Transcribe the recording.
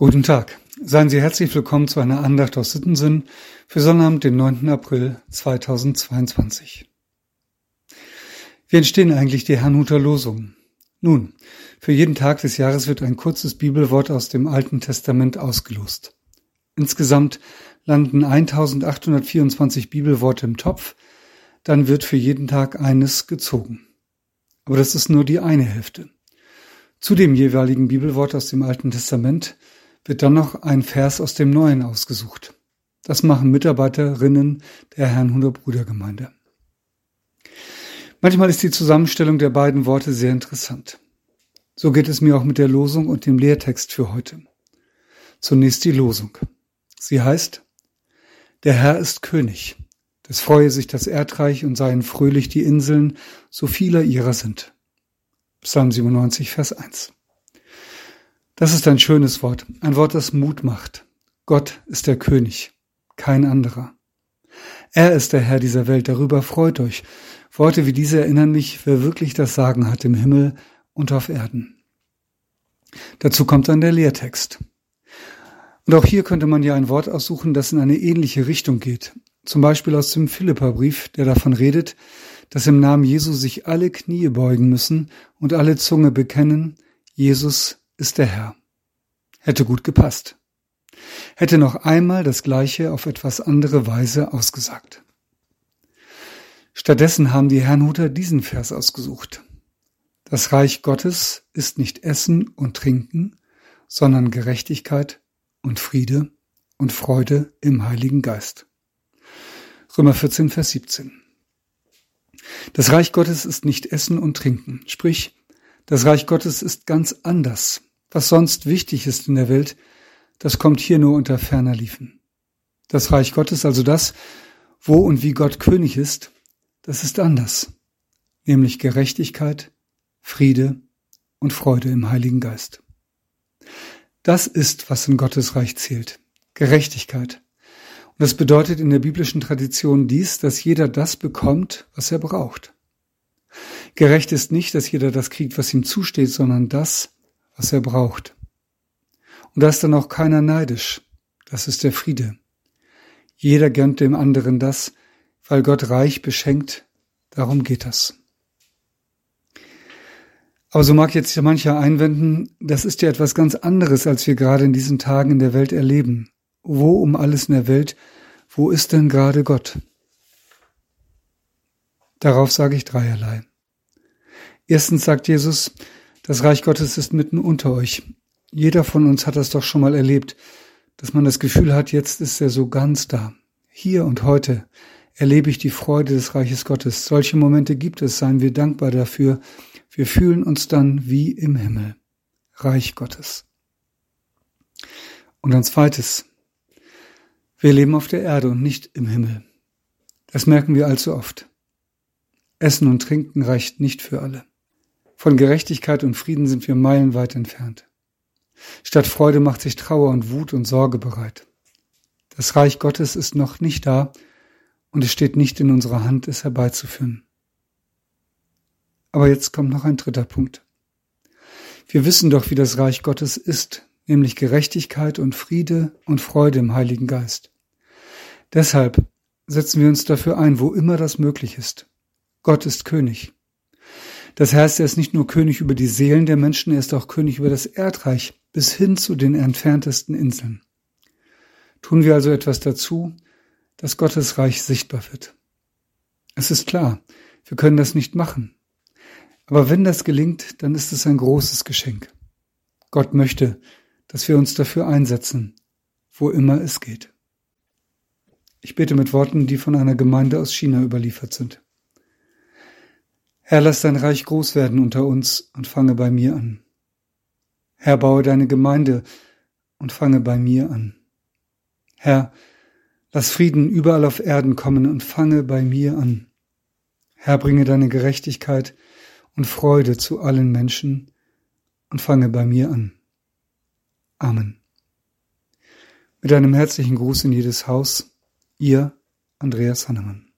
Guten Tag. Seien Sie herzlich willkommen zu einer Andacht aus Sittensinn für Sonnabend, den 9. April 2022. Wie entstehen eigentlich die Herrnhuter Losungen? Nun, für jeden Tag des Jahres wird ein kurzes Bibelwort aus dem Alten Testament ausgelost. Insgesamt landen 1824 Bibelworte im Topf, dann wird für jeden Tag eines gezogen. Aber das ist nur die eine Hälfte. Zu dem jeweiligen Bibelwort aus dem Alten Testament wird dann noch ein Vers aus dem Neuen ausgesucht. Das machen Mitarbeiterinnen der Herrnhuter Brudergemeinde. Manchmal ist die Zusammenstellung der beiden Worte sehr interessant. So geht es mir auch mit der Losung und dem Lehrtext für heute. Zunächst die Losung. Sie heißt, der Herr ist König. Es freue sich das Erdreich und seien fröhlich die Inseln, so viele ihrer sind. Psalm 97, Vers 1. Das ist ein schönes Wort, ein Wort, das Mut macht. Gott ist der König, kein anderer. Er ist der Herr dieser Welt, darüber freut euch. Worte wie diese erinnern mich, wer wirklich das Sagen hat im Himmel und auf Erden. Dazu kommt dann der Lehrtext. Und auch hier könnte man ja ein Wort aussuchen, das in eine ähnliche Richtung geht. Zum Beispiel aus dem Philipperbrief, der davon redet, dass im Namen Jesu sich alle Knie beugen müssen und alle Zunge bekennen, Jesus ist der Herr. Hätte gut gepasst. Hätte noch einmal das Gleiche auf etwas andere Weise ausgesagt. Stattdessen haben die Herrnhuter diesen Vers ausgesucht. Das Reich Gottes ist nicht Essen und Trinken, sondern Gerechtigkeit und Friede und Freude im Heiligen Geist. Römer 14, Vers 17. Das Reich Gottes ist nicht Essen und Trinken, sprich, das Reich Gottes ist ganz anders was sonst wichtig ist in der Welt, das kommt hier nur unter ferner Liefen. Das Reich Gottes, also das, wo und wie Gott König ist, das ist anders, nämlich Gerechtigkeit, Friede und Freude im Heiligen Geist. Das ist, was in Gottes Reich zählt, Gerechtigkeit. Und das bedeutet in der biblischen Tradition dies, dass jeder das bekommt, was er braucht. Gerecht ist nicht, dass jeder das kriegt, was ihm zusteht, sondern das, was er braucht. Und da ist dann auch keiner neidisch. Das ist der Friede. Jeder gönnt dem anderen das, weil Gott reich beschenkt. Darum geht das. Aber so mag jetzt ja mancher einwenden, das ist ja etwas ganz anderes, als wir gerade in diesen Tagen in der Welt erleben. Wo um alles in der Welt, wo ist denn gerade Gott? Darauf sage ich dreierlei. Erstens sagt Jesus, das Reich Gottes ist mitten unter euch. Jeder von uns hat das doch schon mal erlebt, dass man das Gefühl hat, jetzt ist er so ganz da. Hier und heute erlebe ich die Freude des Reiches Gottes. Solche Momente gibt es, seien wir dankbar dafür. Wir fühlen uns dann wie im Himmel. Reich Gottes. Und ein zweites. Wir leben auf der Erde und nicht im Himmel. Das merken wir allzu oft. Essen und Trinken reicht nicht für alle. Von Gerechtigkeit und Frieden sind wir meilenweit entfernt. Statt Freude macht sich Trauer und Wut und Sorge bereit. Das Reich Gottes ist noch nicht da und es steht nicht in unserer Hand, es herbeizuführen. Aber jetzt kommt noch ein dritter Punkt. Wir wissen doch, wie das Reich Gottes ist, nämlich Gerechtigkeit und Friede und Freude im Heiligen Geist. Deshalb setzen wir uns dafür ein, wo immer das möglich ist. Gott ist König. Das heißt, er ist nicht nur König über die Seelen der Menschen, er ist auch König über das Erdreich bis hin zu den entferntesten Inseln. Tun wir also etwas dazu, dass Gottes Reich sichtbar wird. Es ist klar, wir können das nicht machen. Aber wenn das gelingt, dann ist es ein großes Geschenk. Gott möchte, dass wir uns dafür einsetzen, wo immer es geht. Ich bete mit Worten, die von einer Gemeinde aus China überliefert sind. Herr, lass dein Reich groß werden unter uns und fange bei mir an. Herr, baue deine Gemeinde und fange bei mir an. Herr, lass Frieden überall auf Erden kommen und fange bei mir an. Herr, bringe deine Gerechtigkeit und Freude zu allen Menschen und fange bei mir an. Amen. Mit einem herzlichen Gruß in jedes Haus, ihr Andreas Hannemann.